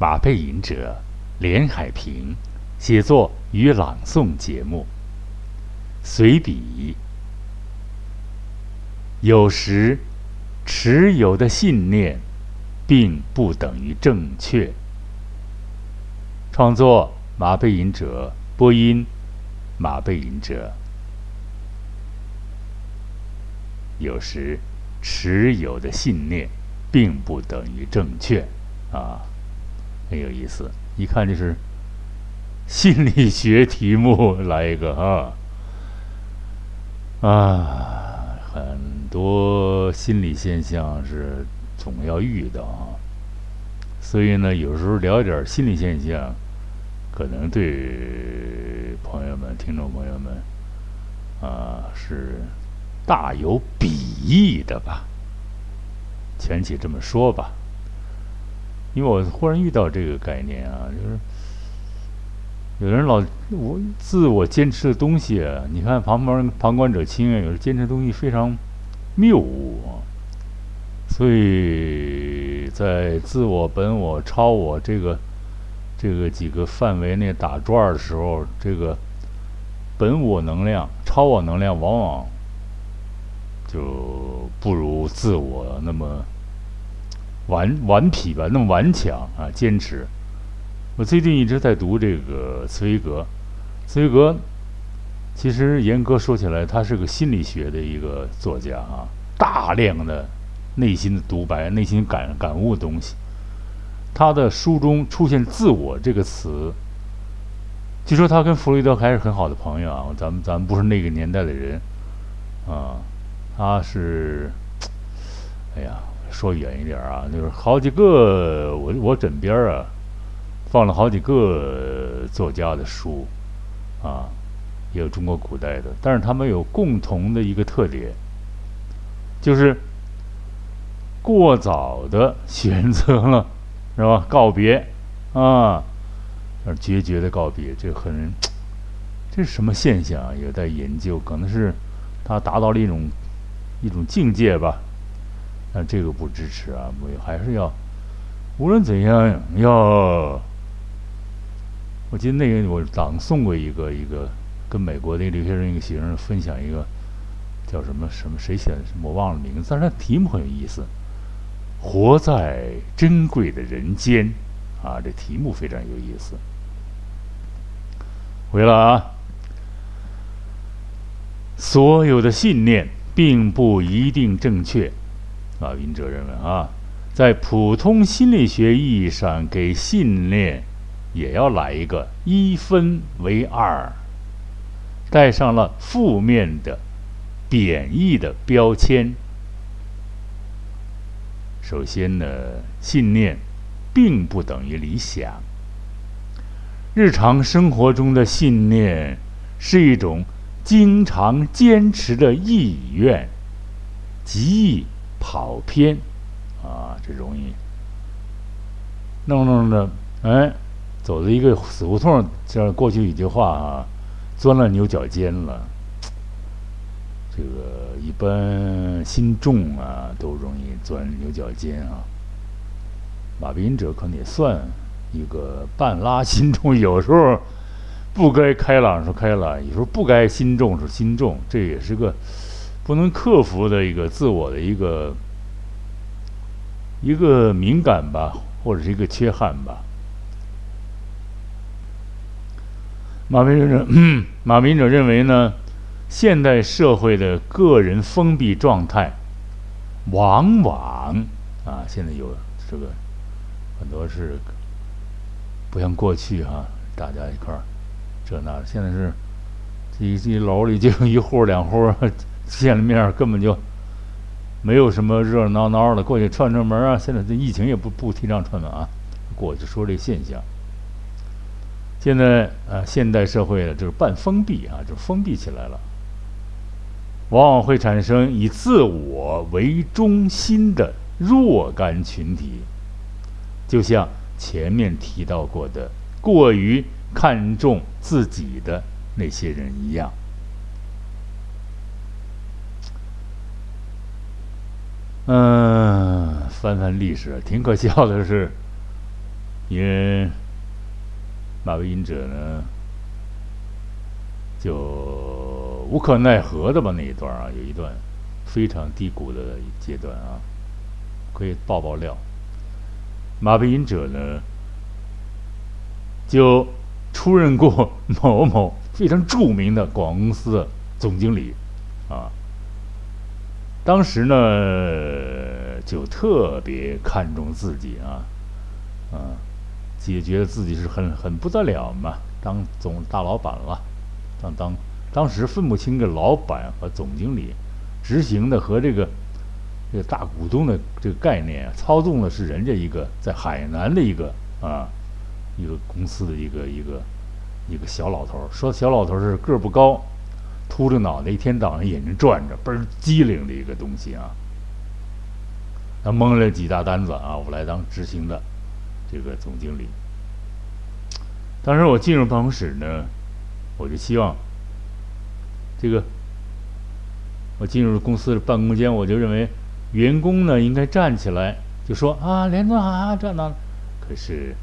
马背吟者连海平写作与朗诵节目。随笔。有时，持有的信念，并不等于正确。创作：马背吟者，播音：马背吟者。有时，持有的信念，并不等于正确。啊，很有意思，一看就是心理学题目，来一个啊。啊，很多心理现象是总要遇到啊，所以呢，有时候聊点心理现象，可能对朋友们、听众朋友们啊是大有裨益的吧？前且这么说吧，因为我忽然遇到这个概念啊，就是。有人老我自我坚持的东西，你看旁边旁观者清啊，有时坚持的东西非常谬误啊。所以在自我、本我、超我这个这个几个范围内打转的时候，这个本我能量、超我能量往往就不如自我那么顽顽皮吧，那么顽强啊，坚持。我最近一直在读这个茨威格，茨威格其实严格说起来，他是个心理学的一个作家啊，大量的内心的独白、内心感感悟的东西。他的书中出现“自我”这个词，据说他跟弗洛伊德还是很好的朋友啊。咱们咱们不是那个年代的人啊，他是，哎呀，说远一点啊，就是好几个我我枕边啊。放了好几个作家的书，啊，也有中国古代的，但是他们有共同的一个特点，就是过早的选择了，是吧？告别，啊，决绝的告别，这很，这是什么现象？有待研究，可能是他达到了一种一种境界吧。这个不支持啊，我还是要，无论怎样要。我记得那个我朗诵过一个一个跟美国的留学生一个学生分享一个叫什么什么谁写的什么我忘了名字，但是题目很有意思，活在珍贵的人间啊，这题目非常有意思。回来啊，所有的信念并不一定正确，啊，云哲认为啊，在普通心理学意义上给信念。也要来一个一分为二，带上了负面的、贬义的标签。首先呢，信念并不等于理想。日常生活中的信念是一种经常坚持的意愿，极易跑偏啊，这容易弄弄的，哎。走的一个死胡同，像过去一句话啊，钻了牛角尖了。这个一般心重啊，都容易钻牛角尖啊。马斌者可能也算一个半拉心重，有时候不该开朗时开朗，有时候不该心重时心重，这也是个不能克服的一个自我的一个一个敏感吧，或者是一个缺憾吧。马明者，马明者认为呢，现代社会的个人封闭状态，往往啊，现在有这个很多是不像过去哈，大家一块儿这那，现在是一一楼里就一户两户见了面，根本就没有什么热热闹闹的过去串串门啊。现在这疫情也不不提倡串门啊，过去说这现象。现在啊，现代社会呢，就是半封闭啊，就封闭起来了，往往会产生以自我为中心的若干群体，就像前面提到过的，过于看重自己的那些人一样。嗯，翻翻历史，挺可笑的是。因为马背隐者呢，就无可奈何的吧那一段啊，有一段非常低谷的阶段啊，可以爆爆料。马背隐者呢，就出任过某某非常著名的广告公司总经理啊。当时呢，就特别看重自己啊，啊，也觉得自己是很很不得了嘛，当总大老板了，当当当时分不清这老板和总经理，执行的和这个这个大股东的这个概念，操纵的是人家一个在海南的一个啊一个公司的一个一个一个小老头，说小老头是个儿不高。秃着脑袋，一天到晚眼睛转着，倍儿机灵的一个东西啊！他蒙了几大单子啊，我来当执行的这个总经理。当时我进入办公室呢，我就希望这个我进入公司的办公间，我就认为员工呢应该站起来，就说啊，连总好，站那。可是。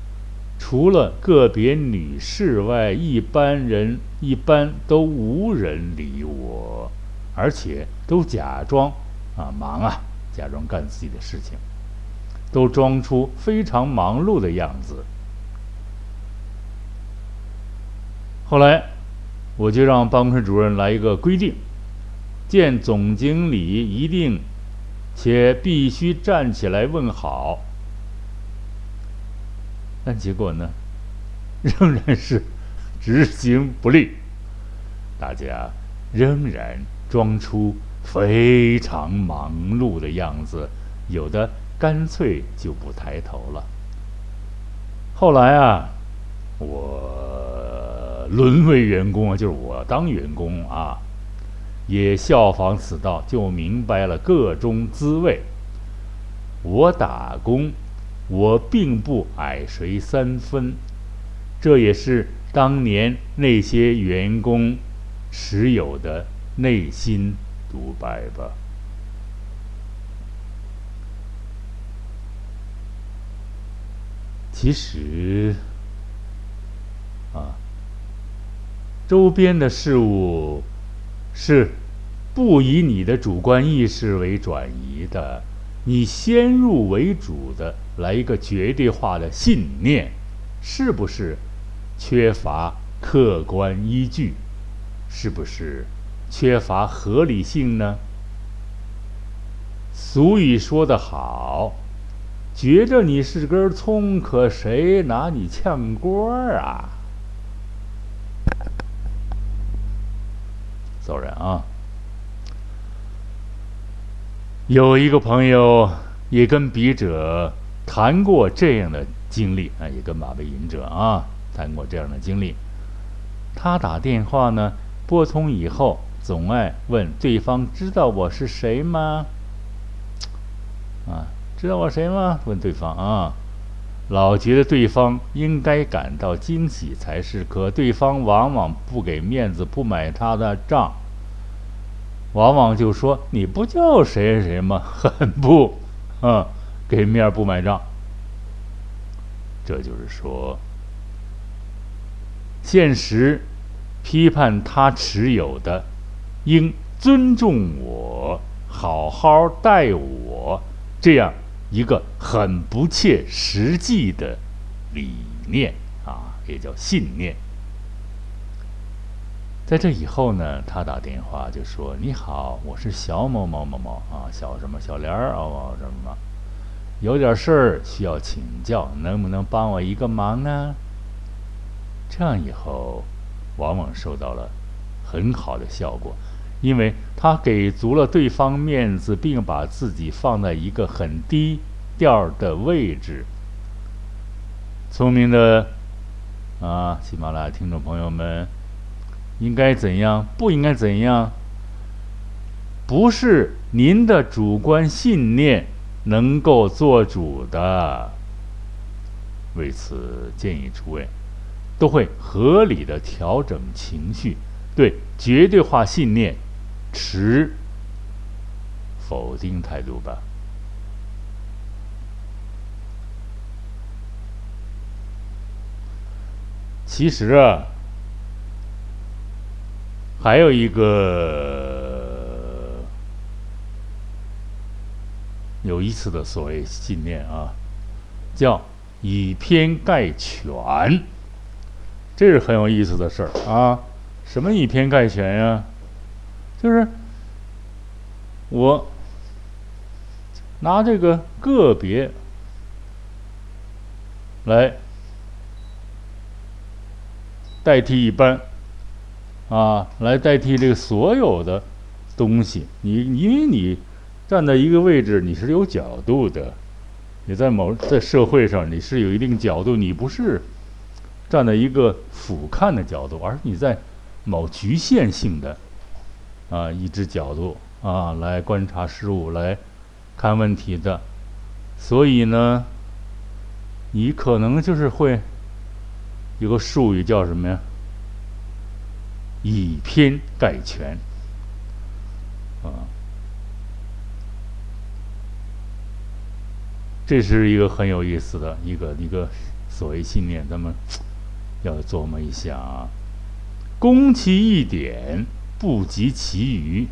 除了个别女士外，一般人一般都无人理我，而且都假装啊忙啊，假装干自己的事情，都装出非常忙碌的样子。后来，我就让办公室主任来一个规定：见总经理一定且必须站起来问好。但结果呢，仍然是执行不力，大家仍然装出非常忙碌的样子，有的干脆就不抬头了。后来啊，我沦为员工啊，就是我当员工啊，也效仿此道，就明白了个中滋味。我打工。我并不矮谁三分，这也是当年那些员工持有的内心独白吧。其实，啊，周边的事物是不以你的主观意识为转移的。你先入为主的来一个绝对化的信念，是不是缺乏客观依据？是不是缺乏合理性呢？俗语说得好，觉着你是根葱，可谁拿你炝锅啊？走人啊！有一个朋友也跟笔者谈过这样的经历啊，也跟马背隐者啊谈过这样的经历。他打电话呢，拨通以后总爱问对方：“知道我是谁吗？”啊，知道我谁吗？问对方啊，老觉得对方应该感到惊喜才是，可对方往往不给面子，不买他的账。往往就说你不叫谁谁谁吗？很不，啊，给面不买账。这就是说，现实批判他持有的，应尊重我，好好待我，这样一个很不切实际的理念啊，也叫信念。在这以后呢，他打电话就说：“你好，我是小某某某某啊，小什么小莲儿啊，什么，有点事儿需要请教，能不能帮我一个忙呢？”这样以后，往往收到了很好的效果，因为他给足了对方面子，并把自己放在一个很低调的位置。聪明的啊，喜马拉雅听众朋友们。应该怎样？不应该怎样？不是您的主观信念能够做主的。为此，建议诸位都会合理的调整情绪，对绝对化信念持否定态度吧。其实啊，还有一个有意思的所谓信念啊，叫以偏概全，这是很有意思的事儿啊。什么以偏概全呀？就是我拿这个个别来代替一般啊，来代替这个所有的东西。你因为你站在一个位置，你是有角度的。你在某在社会上，你是有一定角度，你不是站在一个俯瞰的角度，而是你在某局限性的。啊，一只角度啊，来观察事物，来看问题的，所以呢，你可能就是会有个术语叫什么呀？以偏概全啊，这是一个很有意思的一个一个所谓信念，咱们要琢磨一下啊，攻其一点。不及其余，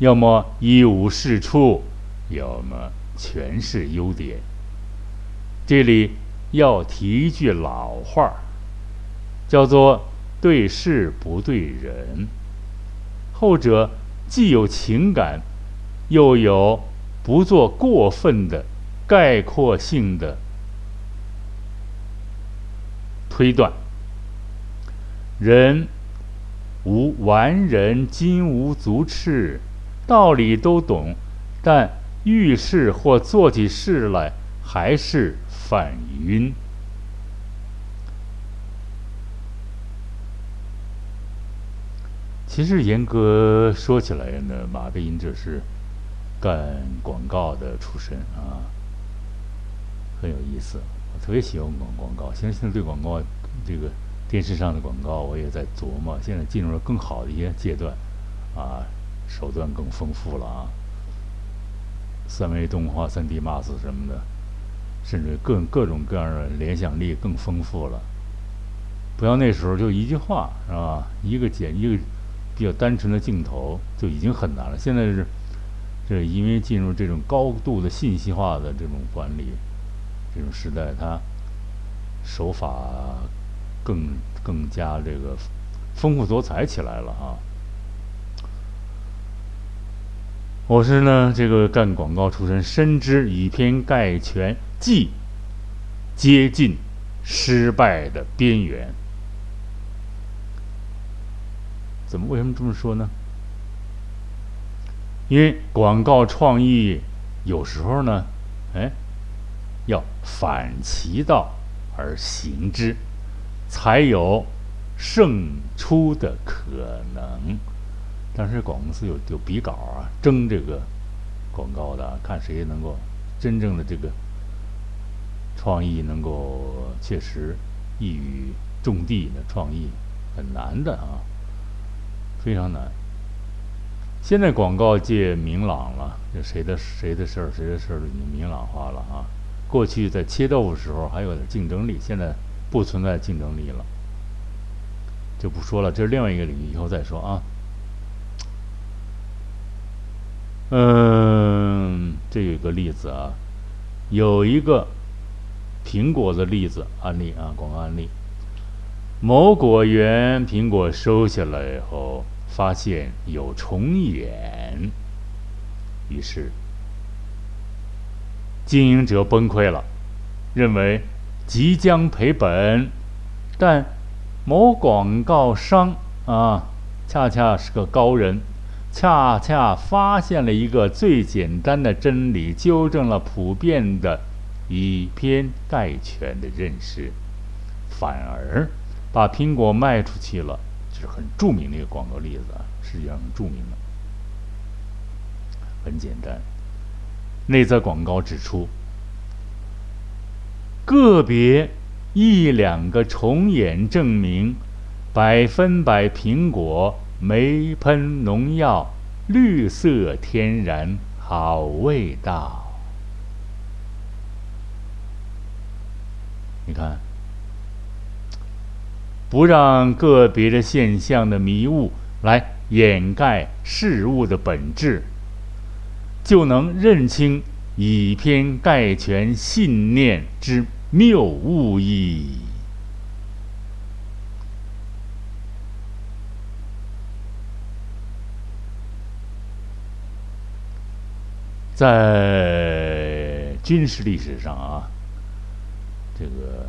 要么一无是处，要么全是优点。这里要提一句老话叫做“对事不对人”。后者既有情感，又有不做过分的概括性的推断。人。无完人，金无足赤，道理都懂，但遇事或做起事来还是犯晕。其实严格说起来呢，马背音这是干广告的出身啊，很有意思。我特别喜欢广广告，现在现在对广告这个。电视上的广告，我也在琢磨。现在进入了更好的一些阶段，啊，手段更丰富了啊，三维动画、三 D Max 什么的，甚至各各种各样的联想力更丰富了。不像那时候就一句话是吧？一个简一个比较单纯的镜头就已经很难了。现在是，这因为进入这种高度的信息化的这种管理这种时代，它手法。更更加这个丰富多彩起来了啊！我是呢这个干广告出身，深知以偏概全即接近失败的边缘。怎么为什么这么说呢？因为广告创意有时候呢，哎，要反其道而行之。才有胜出的可能，但是广告公司有有比稿啊，争这个广告的，看谁能够真正的这个创意能够确实一语中的的创意很难的啊，非常难。现在广告界明朗了，就谁的谁的事儿谁的事儿已经明朗化了啊。过去在切豆腐时候还有点竞争力，现在。不存在竞争力了，就不说了。这是另外一个领域，以后再说啊。嗯，这有一个例子啊，有一个苹果的例子案例啊，广告案例。某果园苹果收下来以后，发现有虫眼，于是经营者崩溃了，认为。即将赔本，但某广告商啊，恰恰是个高人，恰恰发现了一个最简单的真理，纠正了普遍的以偏概全的认识，反而把苹果卖出去了。这是很著名的一个广告例子啊，实际上很著名的。很简单，内在广告指出。个别一两个重演证明，百分百苹果没喷农药，绿色天然好味道。你看，不让个别的现象的迷雾来掩盖事物的本质，就能认清以偏概全信念之谬误矣。在军事历史上啊，这个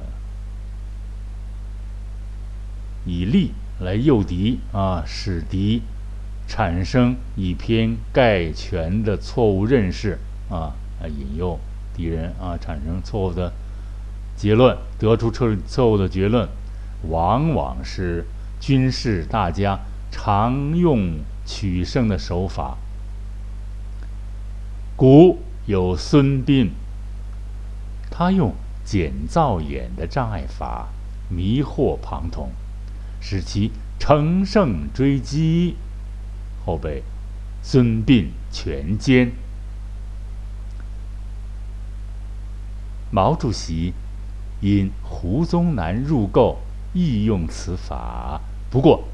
以利来诱敌啊，使敌产生以偏概全的错误认识啊，来引诱敌人啊产生错误的结论，得出错错误的结论，往往是军事大家常用取胜的手法。古有孙膑，他用减造眼的障碍法迷惑庞统，使其乘胜追击，后被孙膑全歼。毛主席因胡宗南入垢，亦用此法，不过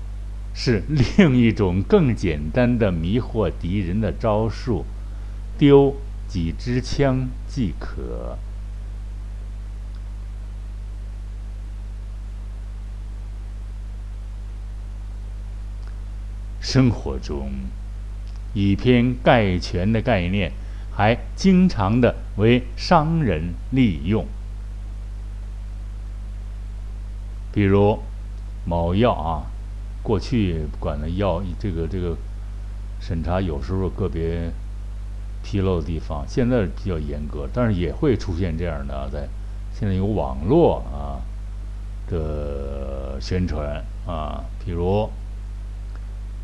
是另一种更简单的迷惑敌人的招数。丢几支枪即可。生活中，以偏概全的概念还经常的为商人利用。比如某药啊，过去管的药这个这个审查，有时候个别。纰漏的地方现在比较严格，但是也会出现这样的，在现在有网络啊的宣传啊，比如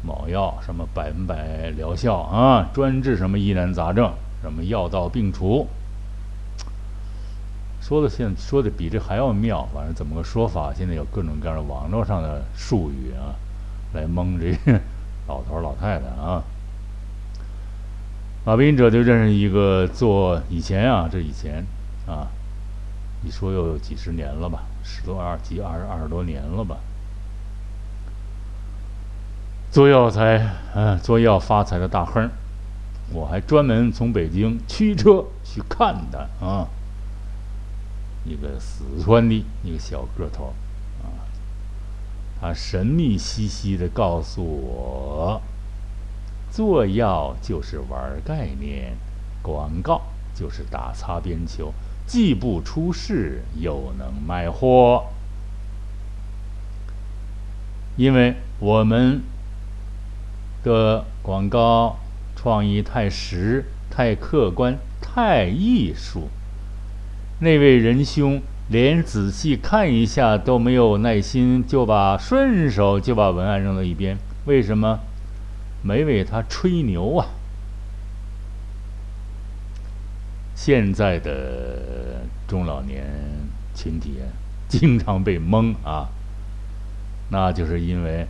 某药什么百分百疗效啊，专治什么疑难杂症，什么药到病除，说的现说的比这还要妙，反正怎么个说法？现在有各种各样的网络上的术语啊，来蒙这老头老太太啊。马斌者就认识一个做以前啊，这以前啊，一说又有几十年了吧，十多二几二二十多年了吧，做药材，嗯，做药发财的大亨，我还专门从北京驱车去看他啊，一个四川的一个小个头啊，他神秘兮兮的告诉我。做药就是玩概念，广告就是打擦边球，既不出事又能卖货。因为我们的广告创意太实、太客观、太艺术，那位仁兄连仔细看一下都没有耐心，就把顺手就把文案扔到一边。为什么？没为他吹牛啊！现在的中老年群体经常被蒙啊，那就是因为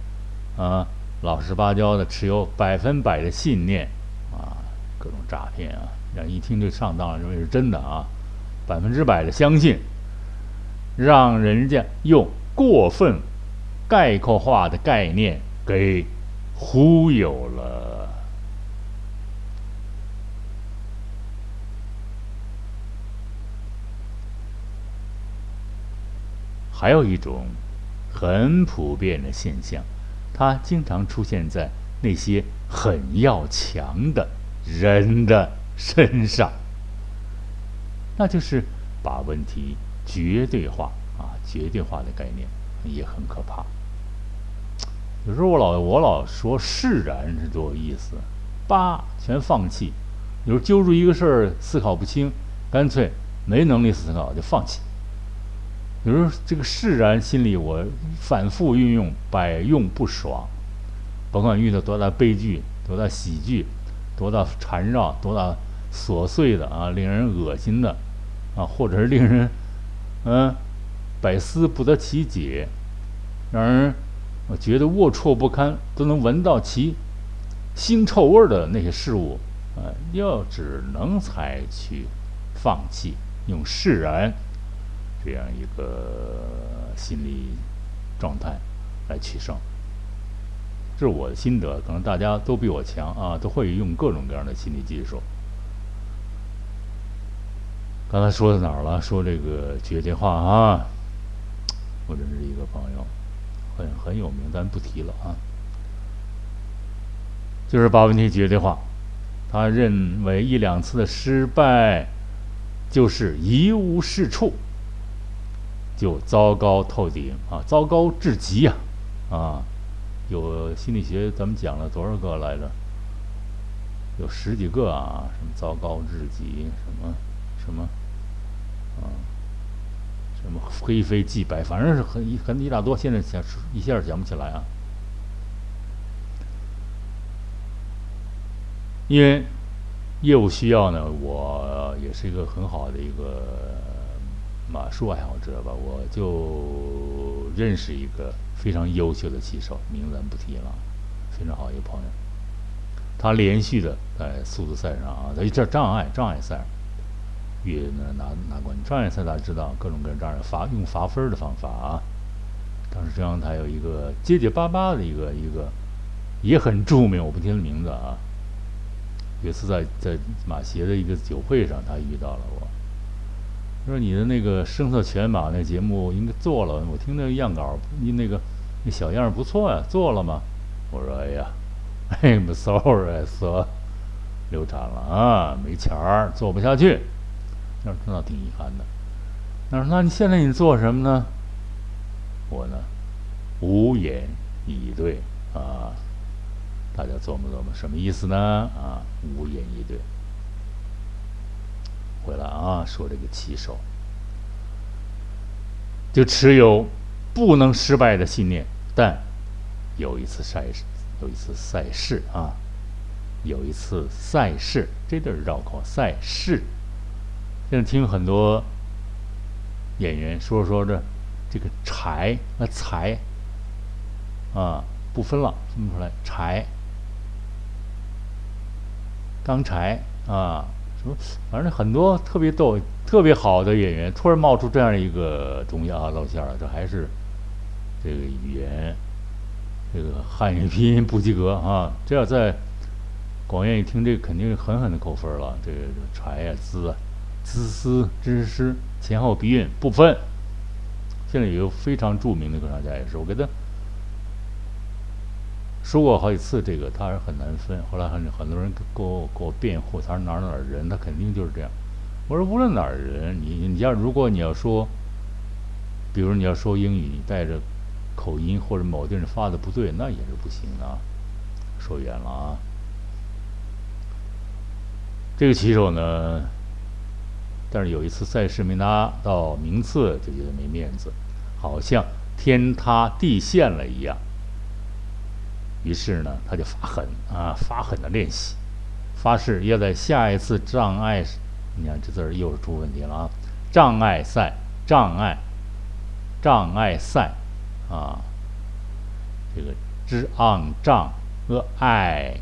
啊老实巴交的持有百分百的信念啊，各种诈骗啊，让一听就上当了，认为是真的啊，百分之百的相信，让人家用过分概括化的概念给。忽悠了。还有一种很普遍的现象，它经常出现在那些很要强的人的身上，那就是把问题绝对化啊，绝对化的概念也很可怕。有时候我老我老说释然是多有意思，叭全放弃。有时候揪住一个事儿思考不清，干脆没能力思考就放弃。比如这个释然心理我反复运用，百用不爽。甭管遇到多大悲剧、多大喜剧、多大缠绕、多大琐碎的啊，令人恶心的啊，或者是令人嗯百思不得其解，让人。我觉得龌龊不堪，都能闻到其腥臭味的那些事物，啊，要只能采取放弃，用释然这样一个心理状态来取胜。这是我的心得，可能大家都比我强啊，都会用各种各样的心理技术。刚才说到哪儿了？说这个决电话啊，我认识一个朋友，很很有名，咱不提了啊。就是把问题解决话，他认为一两次的失败就是一无是处，就糟糕透顶啊，糟糕至极呀啊！有心理学，咱们讲了多少个来着？有十几个啊，什么糟糕至极，什么什么啊，什么灰飞即白，反正是很一很一大多，现在想一下想不起来啊。因为业务需要呢，我也是一个很好的一个马术爱好者吧，我就认识一个非常优秀的骑手，名字咱不提了，非常好一个朋友。他连续的在速度赛上啊，在这障碍障碍赛，越呢拿拿冠军。障碍赛大家知道，各种各样障碍罚用罚分的方法啊。当时这样他有一个结结巴巴的一个一个，也很著名，我不提他名字啊。有一次在在马协的一个酒会上，他遇到了我，说：“你的那个声色犬马那节目应该做了，我听那个样稿，你那个那小样不错呀，做了吗？”我说：“哎呀，I'm sorry，说流产了啊，没钱儿，做不下去。”那那挺遗憾的。他说：“那你现在你做什么呢？”我呢，无言以对啊。大家琢磨琢磨，什么意思呢？啊，无言以对。回来啊，说这个骑手，就持有不能失败的信念。但有一次赛事，有一次赛事啊，有一次赛事，这地儿绕口。赛事，现在听很多演员说说这这个柴那财啊，不分了，分不出来柴。钢柴啊，什么，反正很多特别逗、特别好的演员，突然冒出这样一个东西啊，露馅了。这还是这个语言，这个汉语拼音不及格啊！这要在广院一听，这肯定是狠狠的扣分了。这个柴呀、滋啊、滋丝、之诗前后鼻韵不分。现在有个非常著名的歌唱家也是，我给他。说过好几次，这个他是很难分。后来很很多人给我给我辩护，他说哪儿哪儿人，他肯定就是这样。我说无论哪儿人，你你要如果你要说，比如你要说英语，你带着口音或者某地方发的不对，那也是不行的。说远了啊。这个棋手呢，但是有一次赛事没拿到名次，就觉得没面子，好像天塌地陷了一样。于是呢，他就发狠啊，发狠的练习，发誓要在下一次障碍，你看这字儿又是出问题了啊！障碍赛，障碍，障碍赛，啊，这个之昂障呃爱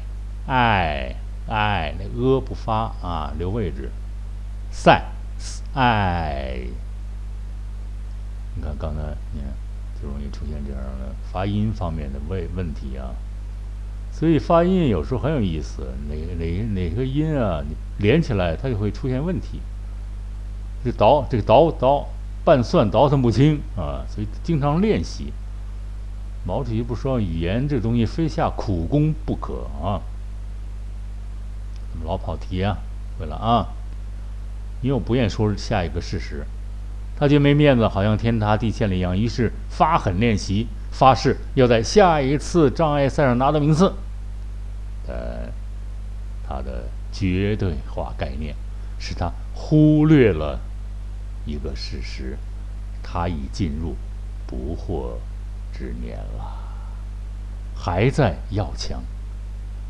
爱爱那呃不发啊，留位置，赛 i，，你看刚才你看就容易出现这样的发音方面的问问题啊。所以发音有时候很有意思，哪哪哪个音啊，你连起来它就会出现问题。这倒这个倒倒半算倒腾不清啊，所以经常练习。毛主席不说语言这东西非下苦功不可啊。怎么老跑题啊，回来啊，因为我不愿说下一个事实，他就没面子，好像天塌地陷了一样，于是发狠练习，发誓要在下一次障碍赛上拿到名次。呃，他的绝对化概念使他忽略了一个事实：他已进入不惑之年了，还在要强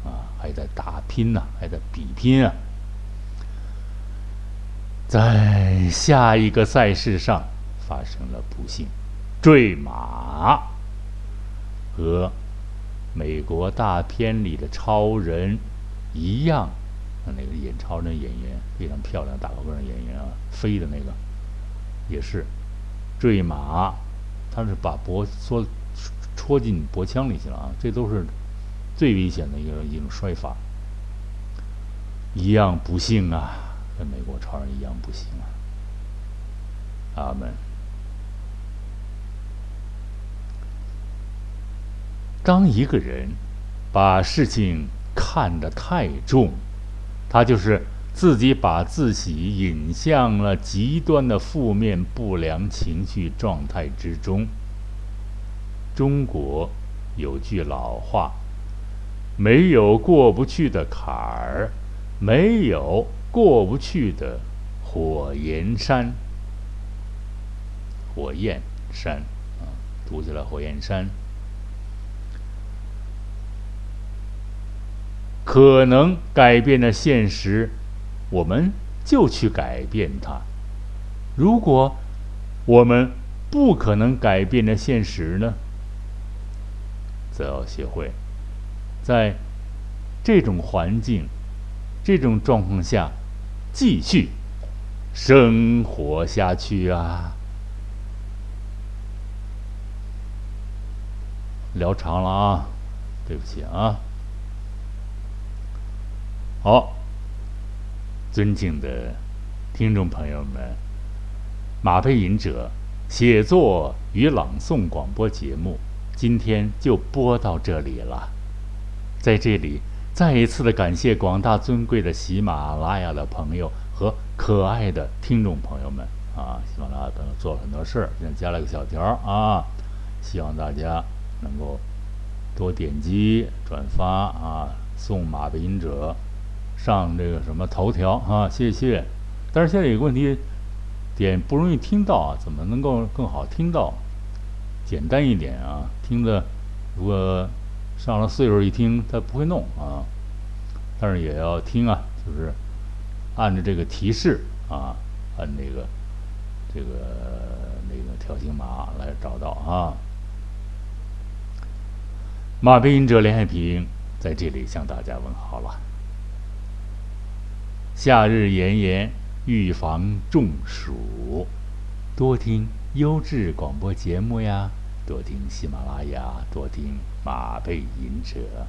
啊，还在打拼呐，还在比拼啊。在下一个赛事上发生了不幸，坠马和。美国大片里的超人一样，那个演超人演员非常漂亮，大高个儿演员啊，飞的那个也是坠马他是把脖缩戳进脖腔里去了啊，这都是最危险的一个一种摔法。一样不幸啊，跟美国超人一样不幸啊。阿门。当一个人把事情看得太重，他就是自己把自己引向了极端的负面不良情绪状态之中。中国有句老话：“没有过不去的坎儿，没有过不去的火焰山。”火焰山啊，读起来火焰山。可能改变的现实，我们就去改变它。如果我们不可能改变的现实呢，则要学会在这种环境、这种状况下继续生活下去啊。聊长了啊，对不起啊。好，尊敬的听众朋友们，马背吟者写作与朗诵广播节目今天就播到这里了。在这里，再一次的感谢广大尊贵的喜马拉雅的朋友和可爱的听众朋友们啊！喜马拉雅等做了很多事儿，现在加了个小条啊，希望大家能够多点击转发啊，送马背吟者。上这个什么头条啊，谢谢。但是现在有个问题，点不容易听到啊，怎么能够更好听到？简单一点啊，听着，如果上了岁数一听，他不会弄啊。但是也要听啊，就是按照这个提示啊，按那个这个那个条形码来找到啊。马背音者连海平在这里向大家问好了。夏日炎炎，预防中暑，多听优质广播节目呀，多听喜马拉雅，多听马背吟者。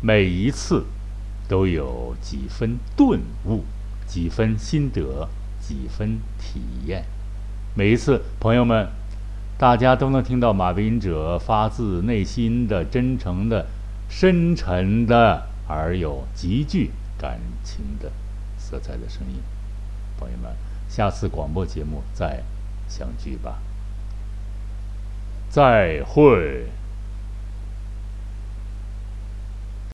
每一次都有几分顿悟，几分心得，几分体验。每一次，朋友们，大家都能听到马背吟者发自内心的、真诚的。深沉的而有极具感情的色彩的声音，朋友们，下次广播节目再相聚吧，再会。